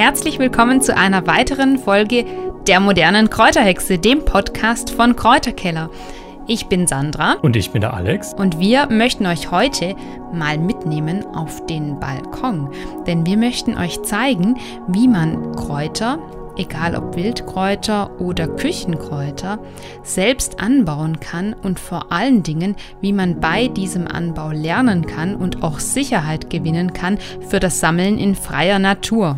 Herzlich willkommen zu einer weiteren Folge der modernen Kräuterhexe, dem Podcast von Kräuterkeller. Ich bin Sandra. Und ich bin der Alex. Und wir möchten euch heute mal mitnehmen auf den Balkon. Denn wir möchten euch zeigen, wie man Kräuter, egal ob Wildkräuter oder Küchenkräuter, selbst anbauen kann und vor allen Dingen, wie man bei diesem Anbau lernen kann und auch Sicherheit gewinnen kann für das Sammeln in freier Natur.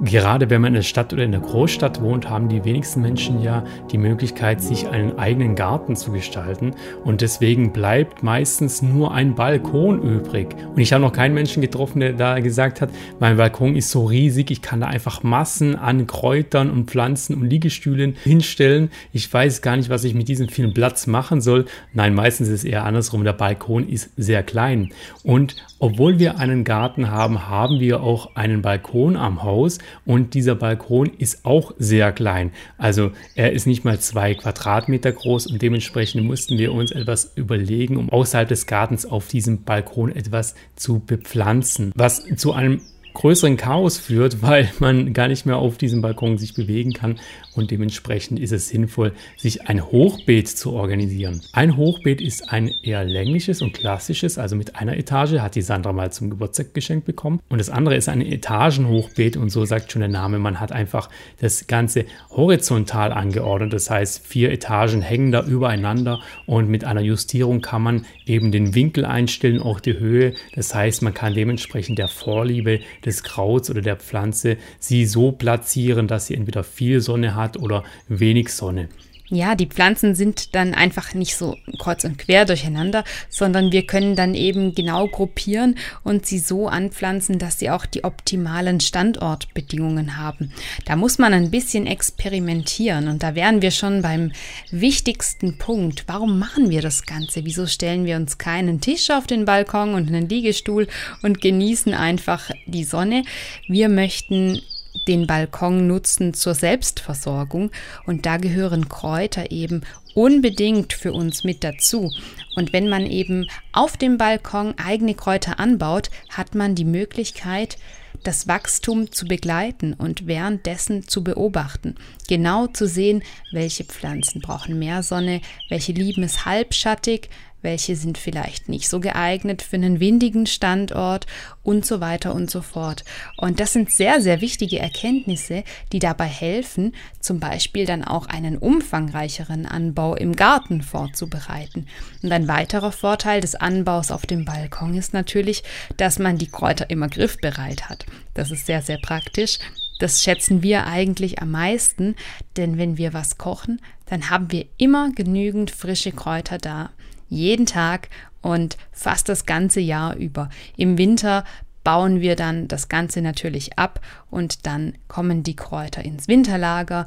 Gerade wenn man in der Stadt oder in der Großstadt wohnt, haben die wenigsten Menschen ja die Möglichkeit, sich einen eigenen Garten zu gestalten. Und deswegen bleibt meistens nur ein Balkon übrig. Und ich habe noch keinen Menschen getroffen, der da gesagt hat, mein Balkon ist so riesig, ich kann da einfach Massen an Kräutern und Pflanzen und Liegestühlen hinstellen. Ich weiß gar nicht, was ich mit diesem vielen Platz machen soll. Nein, meistens ist es eher andersrum. Der Balkon ist sehr klein. Und obwohl wir einen Garten haben, haben wir auch einen Balkon am Haus und dieser Balkon ist auch sehr klein. Also er ist nicht mal zwei Quadratmeter groß und dementsprechend mussten wir uns etwas überlegen, um außerhalb des Gartens auf diesem Balkon etwas zu bepflanzen, was zu einem größeren Chaos führt, weil man gar nicht mehr auf diesem Balkon sich bewegen kann und dementsprechend ist es sinnvoll, sich ein Hochbeet zu organisieren. Ein Hochbeet ist ein eher längliches und klassisches, also mit einer Etage, hat die Sandra mal zum Geburtstag geschenkt bekommen. Und das andere ist ein Etagenhochbeet und so sagt schon der Name, man hat einfach das Ganze horizontal angeordnet. Das heißt, vier Etagen hängen da übereinander und mit einer Justierung kann man eben den Winkel einstellen, auch die Höhe. Das heißt, man kann dementsprechend der Vorliebe des Krauts oder der Pflanze sie so platzieren, dass sie entweder viel Sonne hat oder wenig Sonne. Ja, die Pflanzen sind dann einfach nicht so kreuz und quer durcheinander, sondern wir können dann eben genau gruppieren und sie so anpflanzen, dass sie auch die optimalen Standortbedingungen haben. Da muss man ein bisschen experimentieren und da wären wir schon beim wichtigsten Punkt. Warum machen wir das Ganze? Wieso stellen wir uns keinen Tisch auf den Balkon und einen Liegestuhl und genießen einfach die Sonne? Wir möchten den Balkon nutzen zur Selbstversorgung und da gehören Kräuter eben unbedingt für uns mit dazu. Und wenn man eben auf dem Balkon eigene Kräuter anbaut, hat man die Möglichkeit, das Wachstum zu begleiten und währenddessen zu beobachten. Genau zu sehen, welche Pflanzen brauchen mehr Sonne, welche lieben es halbschattig, welche sind vielleicht nicht so geeignet für einen windigen Standort und so weiter und so fort. Und das sind sehr, sehr wichtige Erkenntnisse, die dabei helfen, zum Beispiel dann auch einen umfangreicheren Anbau im Garten vorzubereiten. Und ein weiterer Vorteil des Anbaus auf dem Balkon ist natürlich, dass man die Kräuter immer griffbereit hat. Das ist sehr, sehr praktisch. Das schätzen wir eigentlich am meisten, denn wenn wir was kochen, dann haben wir immer genügend frische Kräuter da jeden Tag und fast das ganze Jahr über. Im Winter bauen wir dann das Ganze natürlich ab und dann kommen die Kräuter ins Winterlager.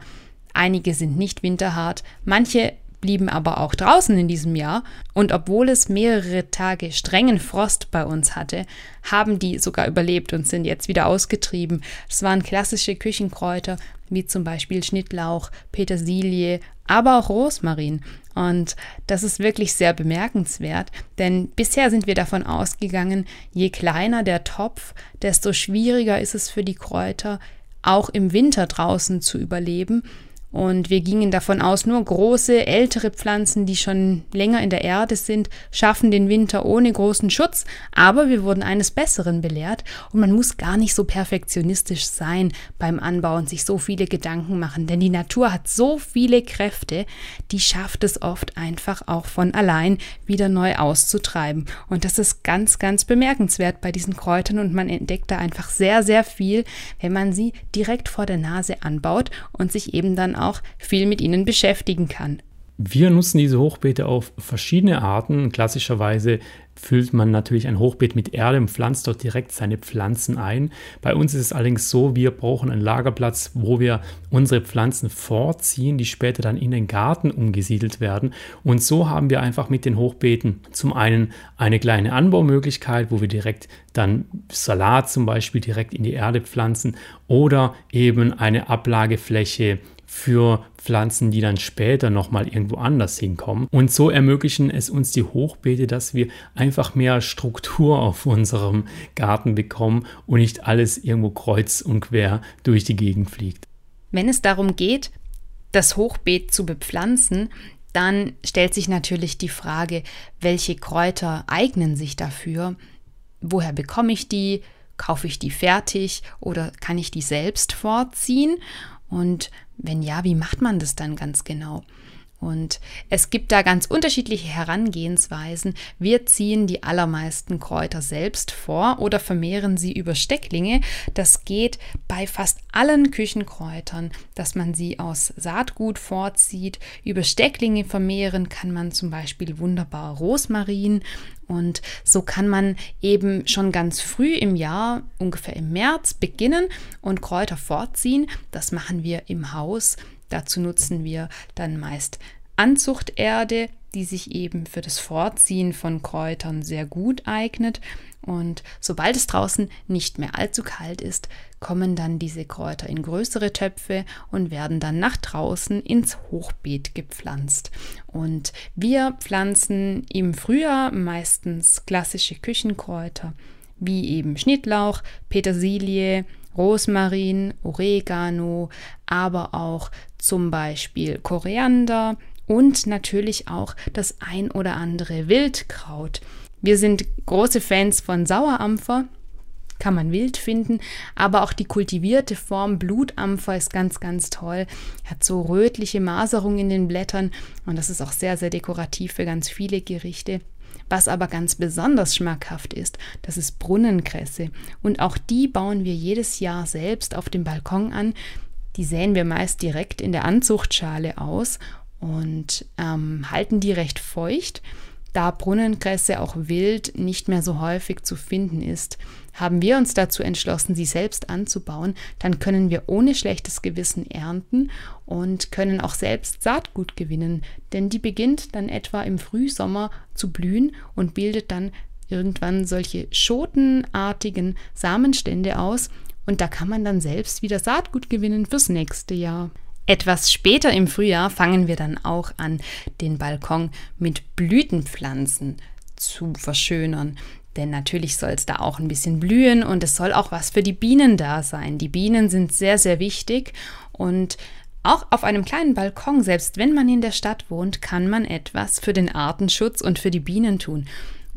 Einige sind nicht winterhart, manche blieben aber auch draußen in diesem Jahr. Und obwohl es mehrere Tage strengen Frost bei uns hatte, haben die sogar überlebt und sind jetzt wieder ausgetrieben. Es waren klassische Küchenkräuter, wie zum Beispiel Schnittlauch, Petersilie, aber auch Rosmarin. Und das ist wirklich sehr bemerkenswert, denn bisher sind wir davon ausgegangen, je kleiner der Topf, desto schwieriger ist es für die Kräuter, auch im Winter draußen zu überleben. Und wir gingen davon aus, nur große, ältere Pflanzen, die schon länger in der Erde sind, schaffen den Winter ohne großen Schutz. Aber wir wurden eines Besseren belehrt und man muss gar nicht so perfektionistisch sein beim Anbau und sich so viele Gedanken machen. Denn die Natur hat so viele Kräfte, die schafft es oft einfach auch von allein wieder neu auszutreiben. Und das ist ganz, ganz bemerkenswert bei diesen Kräutern und man entdeckt da einfach sehr, sehr viel, wenn man sie direkt vor der Nase anbaut und sich eben dann auch viel mit ihnen beschäftigen kann. Wir nutzen diese Hochbeete auf verschiedene Arten. Klassischerweise füllt man natürlich ein Hochbeet mit Erde und pflanzt dort direkt seine Pflanzen ein. Bei uns ist es allerdings so, wir brauchen einen Lagerplatz, wo wir unsere Pflanzen vorziehen, die später dann in den Garten umgesiedelt werden. Und so haben wir einfach mit den Hochbeeten zum einen eine kleine Anbaumöglichkeit, wo wir direkt dann Salat zum Beispiel direkt in die Erde pflanzen oder eben eine Ablagefläche für Pflanzen, die dann später nochmal irgendwo anders hinkommen. Und so ermöglichen es uns die Hochbeete, dass wir einfach mehr Struktur auf unserem Garten bekommen und nicht alles irgendwo kreuz und quer durch die Gegend fliegt. Wenn es darum geht, das Hochbeet zu bepflanzen, dann stellt sich natürlich die Frage, welche Kräuter eignen sich dafür? Woher bekomme ich die? Kaufe ich die fertig oder kann ich die selbst vorziehen? Und wenn ja, wie macht man das dann ganz genau? Und es gibt da ganz unterschiedliche Herangehensweisen. Wir ziehen die allermeisten Kräuter selbst vor oder vermehren sie über Stecklinge. Das geht bei fast allen Küchenkräutern, dass man sie aus Saatgut vorzieht. Über Stecklinge vermehren kann man zum Beispiel wunderbar Rosmarin. Und so kann man eben schon ganz früh im Jahr, ungefähr im März, beginnen und Kräuter vorziehen. Das machen wir im Haus Dazu nutzen wir dann meist Anzuchterde, die sich eben für das Vorziehen von Kräutern sehr gut eignet. Und sobald es draußen nicht mehr allzu kalt ist, kommen dann diese Kräuter in größere Töpfe und werden dann nach draußen ins Hochbeet gepflanzt. Und wir pflanzen im Frühjahr meistens klassische Küchenkräuter wie eben Schnittlauch, Petersilie, Rosmarin, Oregano, aber auch zum Beispiel Koriander und natürlich auch das ein oder andere Wildkraut. Wir sind große Fans von Sauerampfer, kann man wild finden, aber auch die kultivierte Form Blutampfer ist ganz, ganz toll. Hat so rötliche Maserung in den Blättern und das ist auch sehr, sehr dekorativ für ganz viele Gerichte. Was aber ganz besonders schmackhaft ist, das ist Brunnenkresse. Und auch die bauen wir jedes Jahr selbst auf dem Balkon an. Die säen wir meist direkt in der Anzuchtschale aus und ähm, halten die recht feucht. Da Brunnenkresse auch wild nicht mehr so häufig zu finden ist, haben wir uns dazu entschlossen, sie selbst anzubauen. Dann können wir ohne schlechtes Gewissen ernten und können auch selbst Saatgut gewinnen, denn die beginnt dann etwa im Frühsommer zu blühen und bildet dann irgendwann solche schotenartigen Samenstände aus und da kann man dann selbst wieder Saatgut gewinnen fürs nächste Jahr. Etwas später im Frühjahr fangen wir dann auch an, den Balkon mit Blütenpflanzen zu verschönern. Denn natürlich soll es da auch ein bisschen blühen und es soll auch was für die Bienen da sein. Die Bienen sind sehr, sehr wichtig und auch auf einem kleinen Balkon, selbst wenn man in der Stadt wohnt, kann man etwas für den Artenschutz und für die Bienen tun.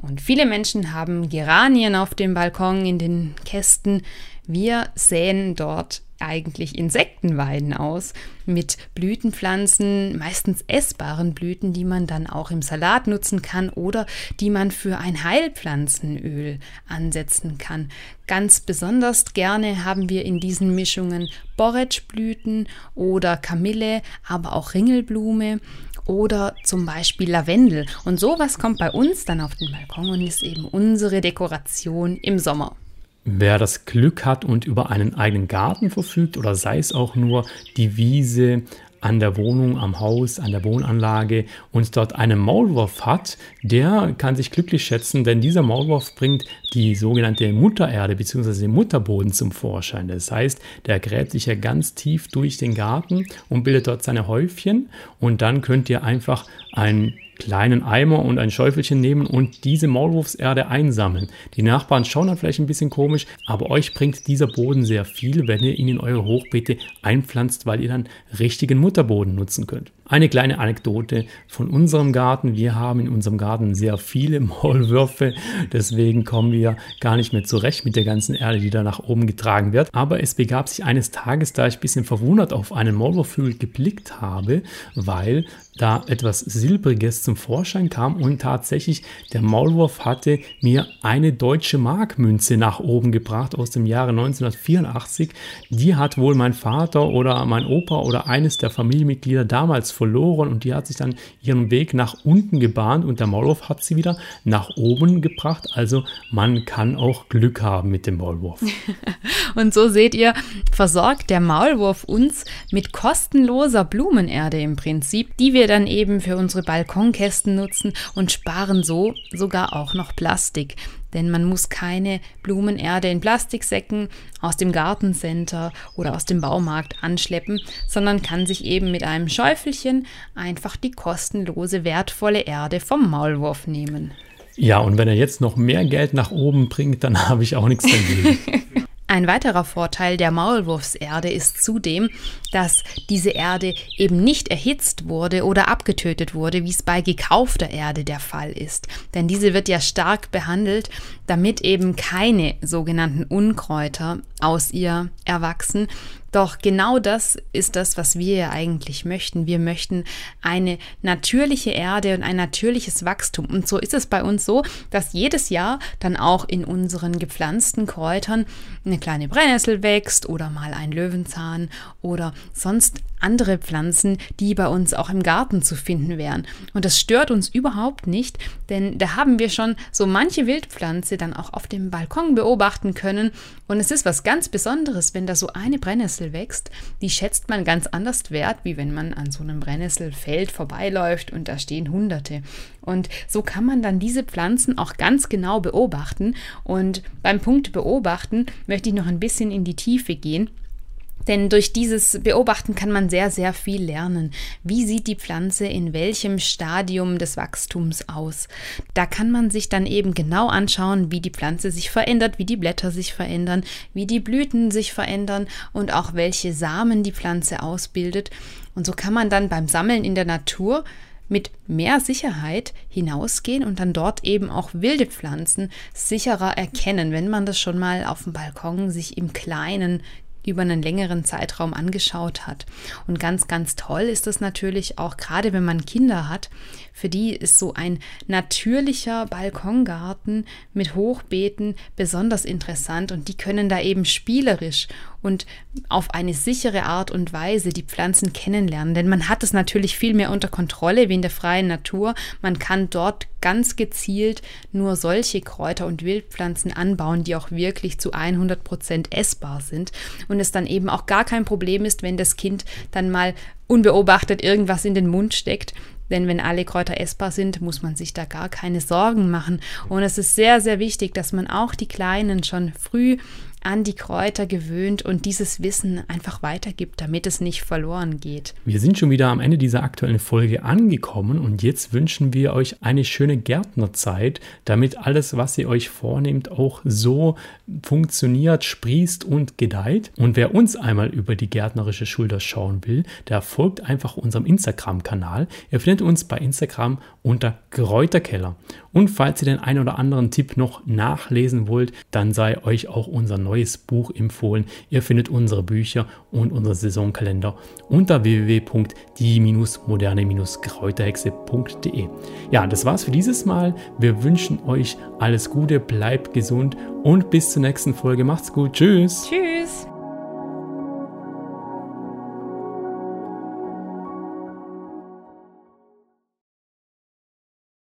Und viele Menschen haben Geranien auf dem Balkon, in den Kästen. Wir säen dort eigentlich Insektenweiden aus mit Blütenpflanzen, meistens essbaren Blüten, die man dann auch im Salat nutzen kann oder die man für ein Heilpflanzenöl ansetzen kann. Ganz besonders gerne haben wir in diesen Mischungen Borretschblüten oder Kamille, aber auch Ringelblume oder zum Beispiel Lavendel. Und sowas kommt bei uns dann auf den Balkon und ist eben unsere Dekoration im Sommer. Wer das Glück hat und über einen eigenen Garten verfügt oder sei es auch nur die Wiese an der Wohnung, am Haus, an der Wohnanlage und dort einen Maulwurf hat, der kann sich glücklich schätzen, denn dieser Maulwurf bringt die sogenannte Muttererde bzw. den Mutterboden zum Vorschein. Das heißt, der gräbt sich ja ganz tief durch den Garten und bildet dort seine Häufchen und dann könnt ihr einfach ein kleinen Eimer und ein Schäufelchen nehmen und diese Maulwurfserde einsammeln. Die Nachbarn schauen dann vielleicht ein bisschen komisch, aber euch bringt dieser Boden sehr viel, wenn ihr ihn in eure Hochbeete einpflanzt, weil ihr dann richtigen Mutterboden nutzen könnt. Eine kleine Anekdote von unserem Garten. Wir haben in unserem Garten sehr viele Maulwürfe, deswegen kommen wir gar nicht mehr zurecht mit der ganzen Erde, die da nach oben getragen wird. Aber es begab sich eines Tages, da ich ein bisschen verwundert auf einen Maulwurfhügel geblickt habe, weil da etwas Silbriges zum Vorschein kam und tatsächlich der Maulwurf hatte mir eine deutsche Markmünze nach oben gebracht aus dem Jahre 1984. Die hat wohl mein Vater oder mein Opa oder eines der Familienmitglieder damals verloren und die hat sich dann ihren Weg nach unten gebahnt und der Maulwurf hat sie wieder nach oben gebracht. Also man kann auch Glück haben mit dem Maulwurf. und so seht ihr, versorgt der Maulwurf uns mit kostenloser Blumenerde im Prinzip, die wir dann eben für unsere Balkonkästen nutzen und sparen so sogar auch noch Plastik. Denn man muss keine Blumenerde in Plastiksäcken aus dem Gartencenter oder aus dem Baumarkt anschleppen, sondern kann sich eben mit einem Schäufelchen einfach die kostenlose wertvolle Erde vom Maulwurf nehmen. Ja, und wenn er jetzt noch mehr Geld nach oben bringt, dann habe ich auch nichts dagegen. Ein weiterer Vorteil der Maulwurfserde ist zudem, dass diese Erde eben nicht erhitzt wurde oder abgetötet wurde, wie es bei gekaufter Erde der Fall ist. Denn diese wird ja stark behandelt, damit eben keine sogenannten Unkräuter aus ihr erwachsen, doch genau das ist das, was wir ja eigentlich möchten. Wir möchten eine natürliche Erde und ein natürliches Wachstum. Und so ist es bei uns so, dass jedes Jahr dann auch in unseren gepflanzten Kräutern eine kleine Brennnessel wächst oder mal ein Löwenzahn oder sonst andere Pflanzen, die bei uns auch im Garten zu finden wären. Und das stört uns überhaupt nicht, denn da haben wir schon so manche Wildpflanze dann auch auf dem Balkon beobachten können. Und es ist was ganz Besonderes, wenn da so eine Brennnessel wächst. Die schätzt man ganz anders wert, wie wenn man an so einem Brennnesselfeld vorbeiläuft und da stehen Hunderte. Und so kann man dann diese Pflanzen auch ganz genau beobachten. Und beim Punkt beobachten möchte ich noch ein bisschen in die Tiefe gehen. Denn durch dieses Beobachten kann man sehr, sehr viel lernen. Wie sieht die Pflanze in welchem Stadium des Wachstums aus? Da kann man sich dann eben genau anschauen, wie die Pflanze sich verändert, wie die Blätter sich verändern, wie die Blüten sich verändern und auch welche Samen die Pflanze ausbildet. Und so kann man dann beim Sammeln in der Natur mit mehr Sicherheit hinausgehen und dann dort eben auch wilde Pflanzen sicherer erkennen, wenn man das schon mal auf dem Balkon sich im Kleinen über einen längeren Zeitraum angeschaut hat. Und ganz, ganz toll ist das natürlich auch, gerade wenn man Kinder hat, für die ist so ein natürlicher Balkongarten mit Hochbeeten besonders interessant und die können da eben spielerisch und auf eine sichere Art und Weise die Pflanzen kennenlernen. Denn man hat es natürlich viel mehr unter Kontrolle wie in der freien Natur. Man kann dort ganz gezielt nur solche Kräuter und Wildpflanzen anbauen, die auch wirklich zu 100 Prozent essbar sind. Und es dann eben auch gar kein Problem ist, wenn das Kind dann mal unbeobachtet irgendwas in den Mund steckt, denn wenn alle Kräuter essbar sind, muss man sich da gar keine Sorgen machen. Und es ist sehr, sehr wichtig, dass man auch die Kleinen schon früh an die Kräuter gewöhnt und dieses Wissen einfach weitergibt, damit es nicht verloren geht. Wir sind schon wieder am Ende dieser aktuellen Folge angekommen und jetzt wünschen wir euch eine schöne Gärtnerzeit, damit alles, was ihr euch vornehmt, auch so funktioniert, sprießt und gedeiht. Und wer uns einmal über die gärtnerische Schulter schauen will, der folgt einfach unserem Instagram-Kanal. Ihr findet uns bei Instagram unter Kräuterkeller. Und falls ihr den einen oder anderen Tipp noch nachlesen wollt, dann sei euch auch unser neues Buch empfohlen. Ihr findet unsere Bücher und unseren Saisonkalender unter www.die-moderne-kräuterhexe.de. Ja, das war's für dieses Mal. Wir wünschen euch alles Gute, bleibt gesund und bis zur nächsten Folge. Macht's gut. Tschüss. Tschüss.